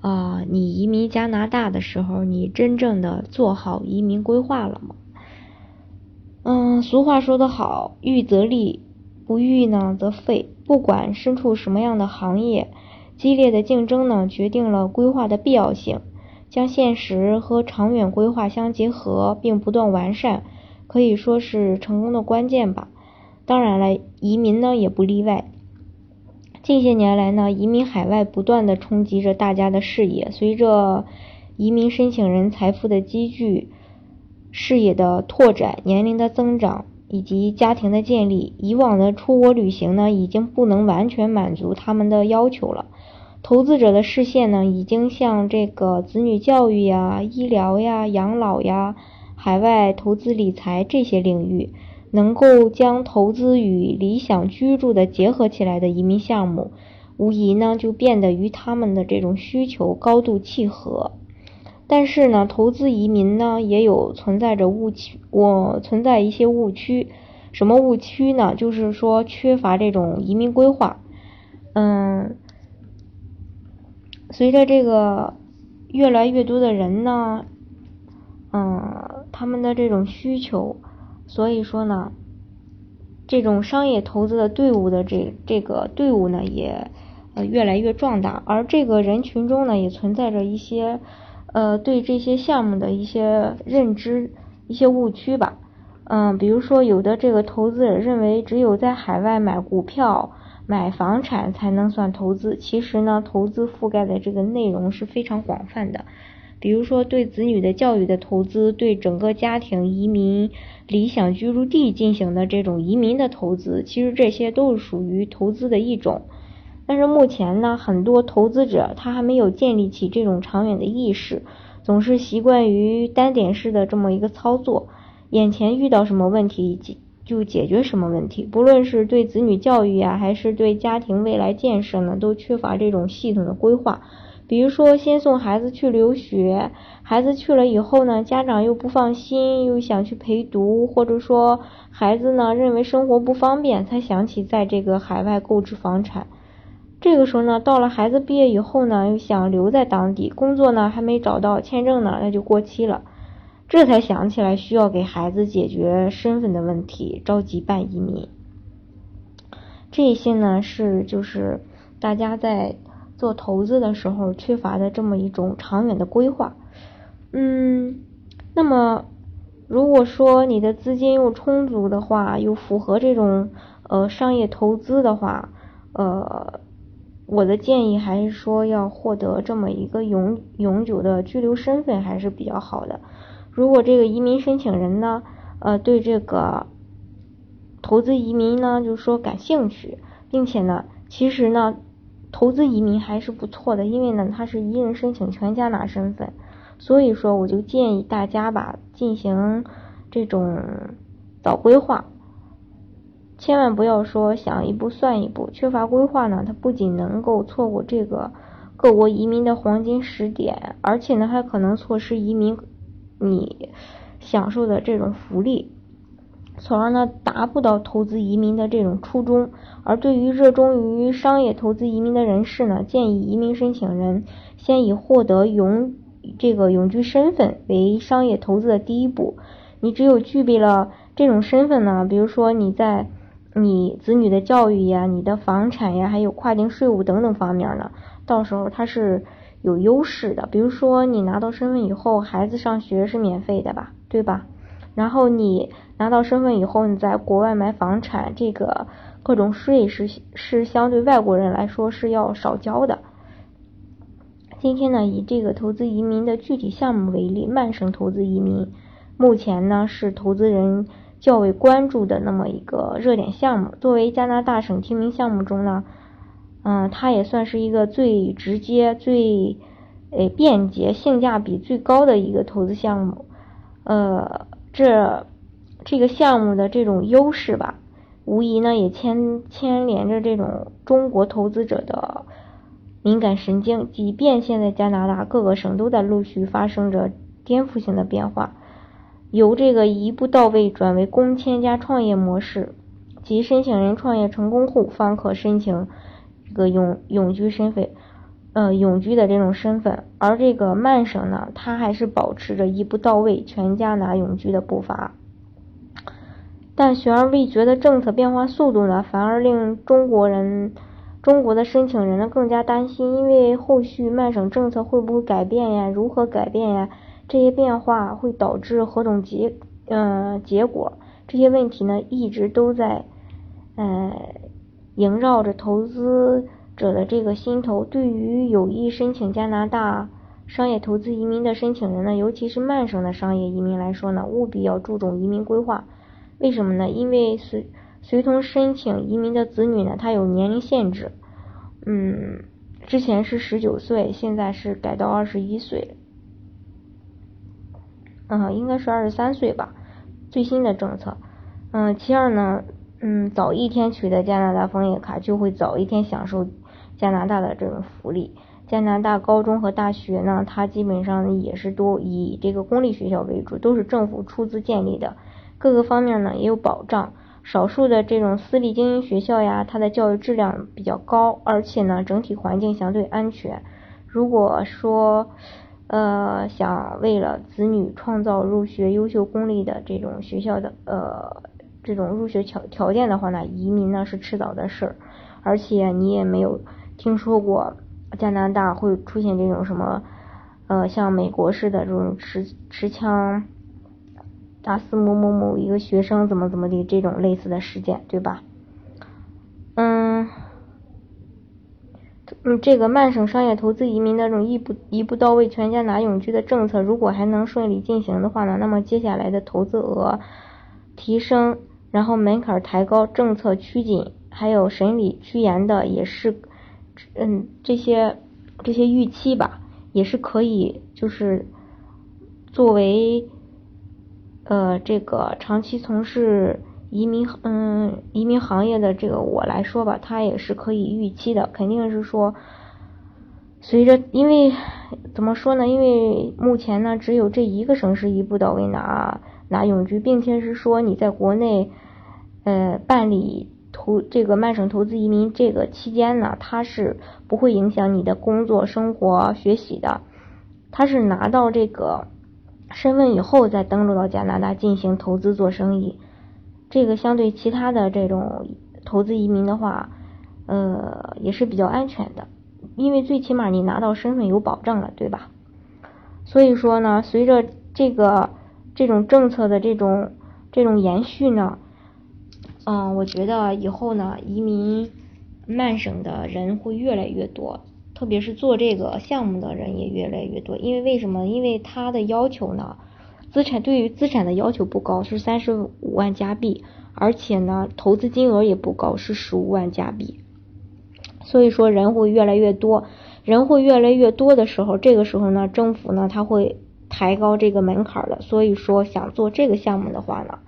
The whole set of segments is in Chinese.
啊，你移民加拿大的时候，你真正的做好移民规划了吗？嗯，俗话说得好，预则立，不预呢则废。不管身处什么样的行业，激烈的竞争呢，决定了规划的必要性。将现实和长远规划相结合，并不断完善，可以说是成功的关键吧。当然了，移民呢也不例外。近些年来呢，移民海外不断的冲击着大家的视野。随着移民申请人财富的积聚、视野的拓展、年龄的增长以及家庭的建立，以往的出国旅行呢，已经不能完全满足他们的要求了。投资者的视线呢，已经向这个子女教育呀、医疗呀、养老呀、海外投资理财这些领域。能够将投资与理想居住的结合起来的移民项目，无疑呢就变得与他们的这种需求高度契合。但是呢，投资移民呢也有存在着误区，我存在一些误区。什么误区呢？就是说缺乏这种移民规划。嗯，随着这个越来越多的人呢，嗯，他们的这种需求。所以说呢，这种商业投资的队伍的这这个队伍呢，也呃越来越壮大，而这个人群中呢，也存在着一些呃对这些项目的一些认知一些误区吧，嗯，比如说有的这个投资者认为只有在海外买股票、买房产才能算投资，其实呢，投资覆盖的这个内容是非常广泛的。比如说，对子女的教育的投资，对整个家庭移民理想居住地进行的这种移民的投资，其实这些都是属于投资的一种。但是目前呢，很多投资者他还没有建立起这种长远的意识，总是习惯于单点式的这么一个操作，眼前遇到什么问题解就解决什么问题，不论是对子女教育啊，还是对家庭未来建设呢，都缺乏这种系统的规划。比如说，先送孩子去留学，孩子去了以后呢，家长又不放心，又想去陪读，或者说孩子呢认为生活不方便，才想起在这个海外购置房产。这个时候呢，到了孩子毕业以后呢，又想留在当地工作呢，还没找到签证呢，那就过期了，这才想起来需要给孩子解决身份的问题，着急办移民。这些呢是就是大家在。做投资的时候缺乏的这么一种长远的规划，嗯，那么如果说你的资金又充足的话，又符合这种呃商业投资的话，呃，我的建议还是说要获得这么一个永永久的居留身份还是比较好的。如果这个移民申请人呢，呃，对这个投资移民呢，就是说感兴趣，并且呢，其实呢。投资移民还是不错的，因为呢，他是一人申请全加拿身份，所以说我就建议大家吧，进行这种早规划，千万不要说想一步算一步，缺乏规划呢，它不仅能够错过这个各国移民的黄金时点，而且呢，还可能错失移民你享受的这种福利。从而呢，达不到投资移民的这种初衷。而对于热衷于商业投资移民的人士呢，建议移民申请人先以获得永这个永居身份为商业投资的第一步。你只有具备了这种身份呢，比如说你在你子女的教育呀、你的房产呀，还有跨境税务等等方面呢，到时候它是有优势的。比如说你拿到身份以后，孩子上学是免费的吧，对吧？然后你拿到身份以后，你在国外买房产，这个各种税是是相对外国人来说是要少交的。今天呢，以这个投资移民的具体项目为例，曼省投资移民目前呢是投资人较为关注的那么一个热点项目。作为加拿大省提名项目中呢，嗯，它也算是一个最直接、最诶便捷、性价比最高的一个投资项目。呃，这这个项目的这种优势吧，无疑呢也牵牵连着这种中国投资者的敏感神经。即便现在加拿大各个省都在陆续发生着颠覆性的变化，由这个一步到位转为公签加创业模式，即申请人创业成功后方可申请这个永永居身份。呃，永居的这种身份，而这个曼省呢，它还是保持着一步到位、全家拿永居的步伐。但悬而未决的政策变化速度呢，反而令中国人、中国的申请人呢更加担心，因为后续曼省政策会不会改变呀？如何改变呀？这些变化会导致何种结嗯结果？这些问题呢，一直都在呃萦绕着投资。者的这个心头，对于有意申请加拿大商业投资移民的申请人呢，尤其是曼省的商业移民来说呢，务必要注重移民规划。为什么呢？因为随随同申请移民的子女呢，他有年龄限制。嗯，之前是十九岁，现在是改到二十一岁。嗯，应该是二十三岁吧，最新的政策。嗯，其二呢，嗯，早一天取得加拿大枫叶卡，就会早一天享受。加拿大的这种福利，加拿大高中和大学呢，它基本上也是都以这个公立学校为主，都是政府出资建立的，各个方面呢也有保障。少数的这种私立精英学校呀，它的教育质量比较高，而且呢整体环境相对安全。如果说呃想为了子女创造入学优秀公立的这种学校的呃这种入学条条件的话呢，移民呢是迟早的事儿，而且你也没有。听说过加拿大会出现这种什么呃像美国似的这种持持枪打死某某某一个学生怎么怎么的这种类似的事件对吧？嗯嗯，这个曼省商业投资移民的这种一步一步到位全家拿永居的政策，如果还能顺利进行的话呢，那么接下来的投资额提升，然后门槛抬高，政策趋紧，还有审理趋严的也是。嗯，这些这些预期吧，也是可以，就是作为呃这个长期从事移民嗯移民行业的这个我来说吧，它也是可以预期的。肯定是说，随着因为怎么说呢？因为目前呢，只有这一个省市一步到位拿拿永居，并且是说你在国内呃办理。投这个曼省投资移民这个期间呢，它是不会影响你的工作、生活、学习的。它是拿到这个身份以后再登陆到加拿大进行投资做生意。这个相对其他的这种投资移民的话，呃，也是比较安全的，因为最起码你拿到身份有保障了，对吧？所以说呢，随着这个这种政策的这种这种延续呢。嗯，我觉得以后呢，移民曼省的人会越来越多，特别是做这个项目的人也越来越多。因为为什么？因为他的要求呢，资产对于资产的要求不高，是三十五万加币，而且呢，投资金额也不高，是十五万加币。所以说人会越来越多，人会越来越多的时候，这个时候呢，政府呢，他会抬高这个门槛的。所以说，想做这个项目的话呢，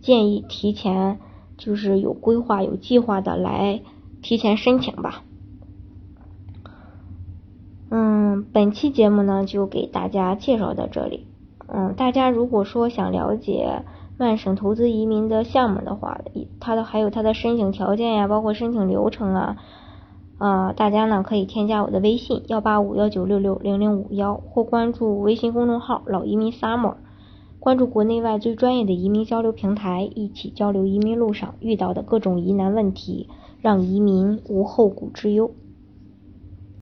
建议提前。就是有规划、有计划的来提前申请吧。嗯，本期节目呢就给大家介绍到这里。嗯，大家如果说想了解曼省投资移民的项目的话，它的还有它的申请条件呀，包括申请流程啊，啊，大家呢可以添加我的微信幺八五幺九六六零零五幺，或关注微信公众号老移民 summer。关注国内外最专业的移民交流平台，一起交流移民路上遇到的各种疑难问题，让移民无后顾之忧。